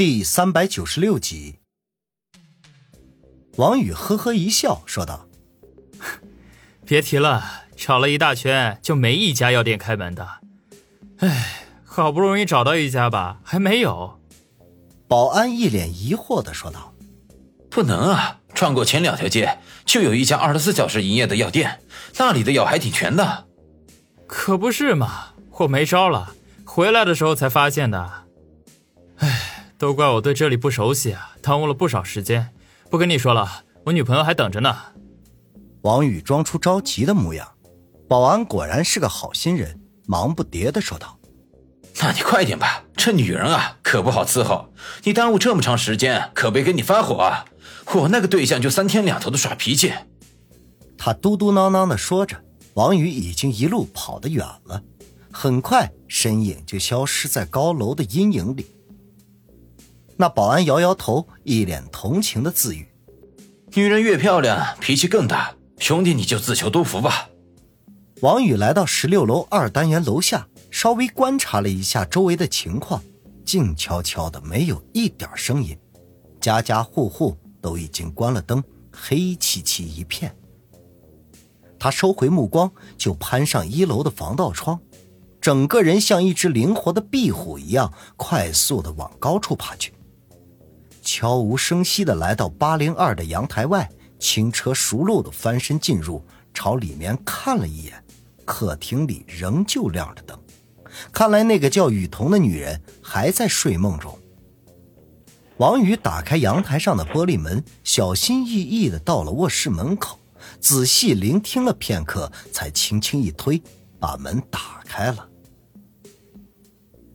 第三百九十六集，王宇呵呵一笑，说道：“别提了，找了一大圈，就没一家药店开门的。哎，好不容易找到一家吧，还没有。”保安一脸疑惑的说道：“不能啊，转过前两条街就有一家二十四小时营业的药店，那里的药还挺全的。”可不是嘛，我没招了，回来的时候才发现的。哎，都怪我对这里不熟悉啊，耽误了不少时间。不跟你说了，我女朋友还等着呢。王宇装出着急的模样，保安果然是个好心人，忙不迭的说道：“那你快点吧，这女人啊可不好伺候，你耽误这么长时间，可别跟你发火啊。我那个对象就三天两头的耍脾气。”他嘟嘟囔囔的说着。王宇已经一路跑得远了，很快身影就消失在高楼的阴影里。那保安摇摇头，一脸同情的自语：“女人越漂亮，脾气更大。兄弟，你就自求多福吧。”王宇来到十六楼二单元楼下，稍微观察了一下周围的情况，静悄悄的，没有一点声音，家家户户都已经关了灯，黑漆漆一片。他收回目光，就攀上一楼的防盗窗，整个人像一只灵活的壁虎一样，快速的往高处爬去。悄无声息的来到八零二的阳台外，轻车熟路的翻身进入，朝里面看了一眼，客厅里仍旧亮着灯，看来那个叫雨桐的女人还在睡梦中。王宇打开阳台上的玻璃门，小心翼翼的到了卧室门口。仔细聆听了片刻，才轻轻一推，把门打开了。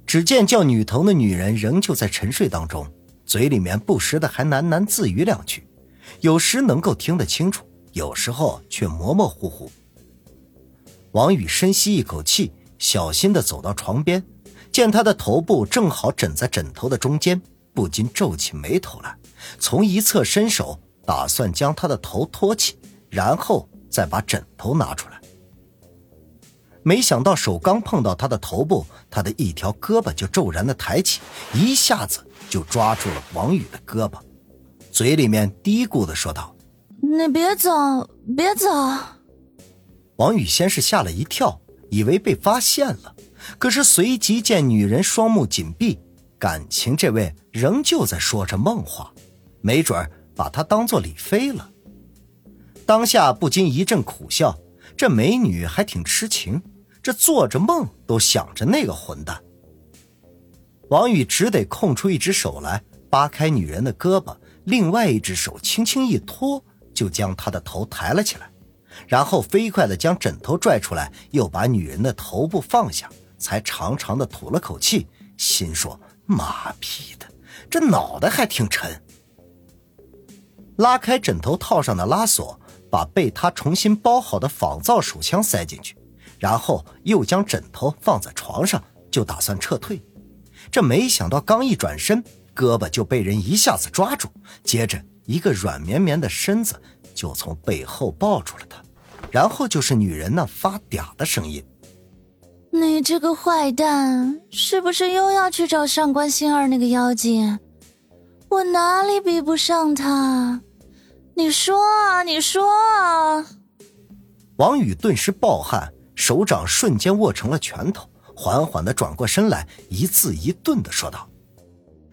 只见叫女童的女人仍旧在沉睡当中，嘴里面不时的还喃喃自语两句，有时能够听得清楚，有时候却模模糊糊。王宇深吸一口气，小心的走到床边，见她的头部正好枕在枕头的中间，不禁皱起眉头来，从一侧伸手，打算将她的头托起。然后再把枕头拿出来，没想到手刚碰到他的头部，他的一条胳膊就骤然的抬起，一下子就抓住了王宇的胳膊，嘴里面嘀咕的说道：“你别走，别走。”王宇先是吓了一跳，以为被发现了，可是随即见女人双目紧闭，感情这位仍旧在说着梦话，没准把他当做李飞了。当下不禁一阵苦笑，这美女还挺痴情，这做着梦都想着那个混蛋。王宇只得空出一只手来扒开女人的胳膊，另外一只手轻轻一托，就将她的头抬了起来，然后飞快地将枕头拽出来，又把女人的头部放下，才长长的吐了口气，心说：“妈逼的，这脑袋还挺沉。”拉开枕头套上的拉锁。把被他重新包好的仿造手枪塞进去，然后又将枕头放在床上，就打算撤退。这没想到刚一转身，胳膊就被人一下子抓住，接着一个软绵绵的身子就从背后抱住了他，然后就是女人那发嗲的声音：“你这个坏蛋，是不是又要去找上官星儿那个妖精？我哪里比不上他？”你说啊，你说啊！王宇顿时暴汗，手掌瞬间握成了拳头，缓缓的转过身来，一字一顿的说道：“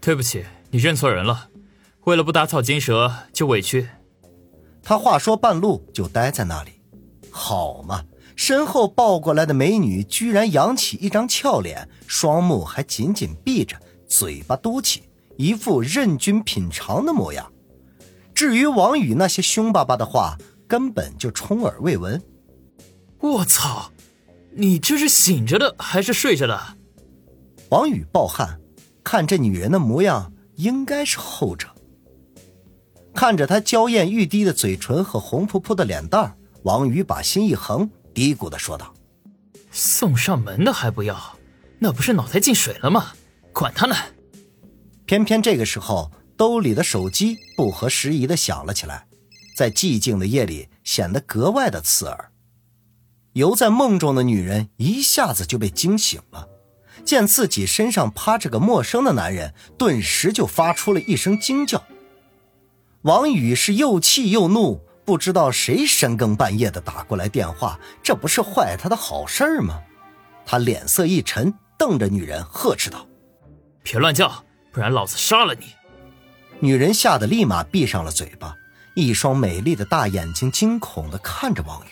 对不起，你认错人了。为了不打草惊蛇，就委屈。”他话说半路就呆在那里。好嘛，身后抱过来的美女居然扬起一张俏脸，双目还紧紧闭着，嘴巴嘟起，一副任君品尝的模样。至于王宇那些凶巴巴的话，根本就充耳未闻。我操，你这是醒着的还是睡着的？王宇暴汗，看这女人的模样，应该是后者。看着她娇艳欲滴的嘴唇和红扑扑的脸蛋王宇把心一横，嘀咕的说道：“送上门的还不要，那不是脑袋进水了吗？管他呢！”偏偏这个时候。兜里的手机不合时宜的响了起来，在寂静的夜里显得格外的刺耳。游在梦中的女人一下子就被惊醒了，见自己身上趴着个陌生的男人，顿时就发出了一声惊叫。王宇是又气又怒，不知道谁深更半夜的打过来电话，这不是坏他的好事吗？他脸色一沉，瞪着女人呵斥道：“别乱叫，不然老子杀了你！”女人吓得立马闭上了嘴巴，一双美丽的大眼睛惊恐地看着王宇。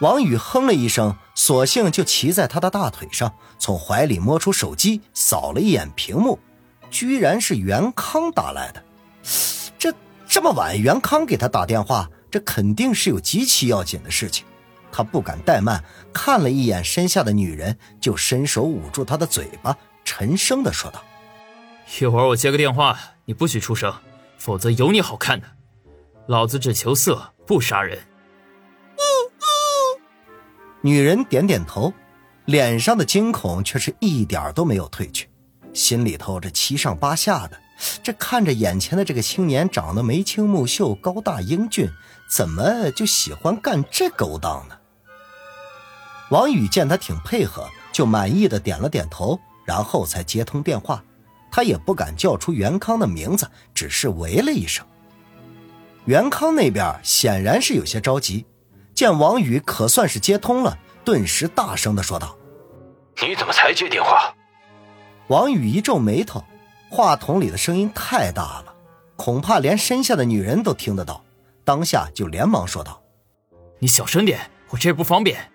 王宇哼了一声，索性就骑在他的大腿上，从怀里摸出手机，扫了一眼屏幕，居然是袁康打来的。这这么晚，袁康给他打电话，这肯定是有极其要紧的事情。他不敢怠慢，看了一眼身下的女人，就伸手捂住她的嘴巴，沉声的说道：“一会儿我接个电话，你不许出声，否则有你好看的。老子只求色，不杀人。”女人点点头，脸上的惊恐却是一点都没有褪去，心里头这七上八下的。这看着眼前的这个青年长得眉清目秀、高大英俊，怎么就喜欢干这勾当呢？王宇见他挺配合，就满意的点了点头，然后才接通电话。他也不敢叫出袁康的名字，只是喂了一声。袁康那边显然是有些着急。见王宇可算是接通了，顿时大声的说道：“你怎么才接电话？”王宇一皱眉头，话筒里的声音太大了，恐怕连身下的女人都听得到。当下就连忙说道：“你小声点，我这不方便。”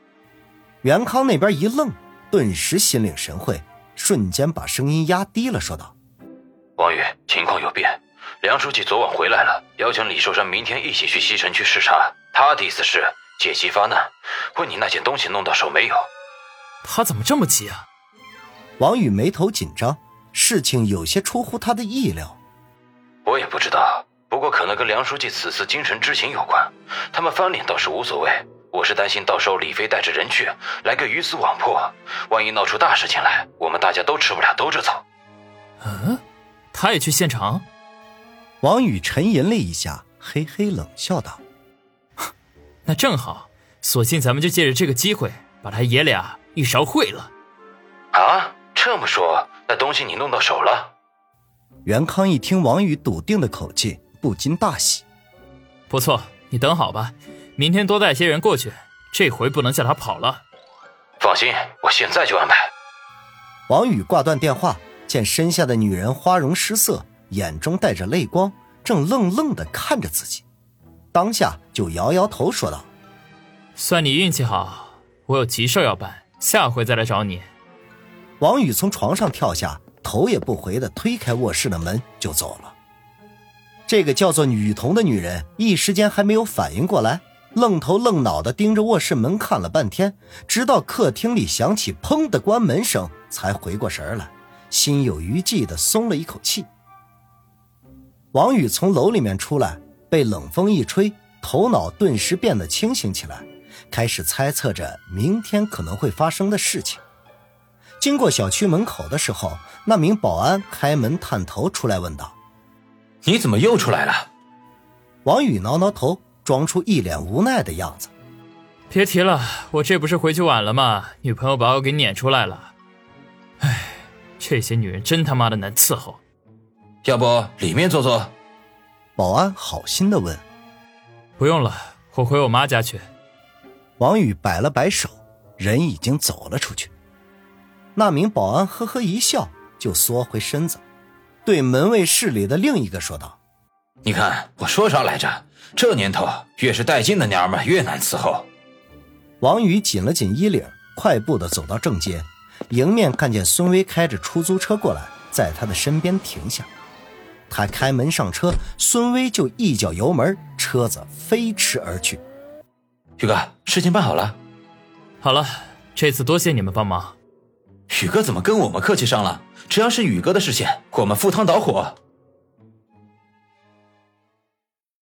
袁康那边一愣，顿时心领神会，瞬间把声音压低了，说道：“王宇，情况有变，梁书记昨晚回来了，邀请李寿山明天一起去西城区视察。他的意思是。”借机发难，问你那件东西弄到手没有？他怎么这么急啊？王宇眉头紧张，事情有些出乎他的意料。我也不知道，不过可能跟梁书记此次精神之行有关。他们翻脸倒是无所谓，我是担心到时候李飞带着人去，来个鱼死网破，万一闹出大事情来，我们大家都吃不了兜着走。嗯，他也去现场？王宇沉吟了一下，嘿嘿冷笑道。那正好，索性咱们就借着这个机会，把他爷俩一勺烩了。啊，这么说，那东西你弄到手了？袁康一听王宇笃定的口气，不禁大喜。不错，你等好吧，明天多带些人过去，这回不能叫他跑了。放心，我现在就安排。王宇挂断电话，见身下的女人花容失色，眼中带着泪光，正愣愣的看着自己。当下就摇摇头说道：“算你运气好，我有急事要办，下回再来找你。”王宇从床上跳下，头也不回的推开卧室的门就走了。这个叫做女童的女人一时间还没有反应过来，愣头愣脑的盯着卧室门看了半天，直到客厅里响起“砰”的关门声，才回过神来，心有余悸的松了一口气。王宇从楼里面出来。被冷风一吹，头脑顿时变得清醒起来，开始猜测着明天可能会发生的事情。经过小区门口的时候，那名保安开门探头出来问道：“你怎么又出来了？”王宇挠挠头，装出一脸无奈的样子：“别提了，我这不是回去晚了吗？女朋友把我给撵出来了。哎，这些女人真他妈的难伺候。要不里面坐坐？”保安好心的问：“不用了，我回我妈家去。”王宇摆了摆手，人已经走了出去。那名保安呵呵一笑，就缩回身子，对门卫室里的另一个说道：“你看我说啥来着？这年头，越是带劲的娘们越难伺候。”王宇紧了紧衣领，快步的走到正街，迎面看见孙威开着出租车过来，在他的身边停下。他开门上车，孙威就一脚油门，车子飞驰而去。宇哥，事情办好了。好了，这次多谢你们帮忙。宇哥怎么跟我们客气上了？只要是宇哥的事情，我们赴汤蹈火。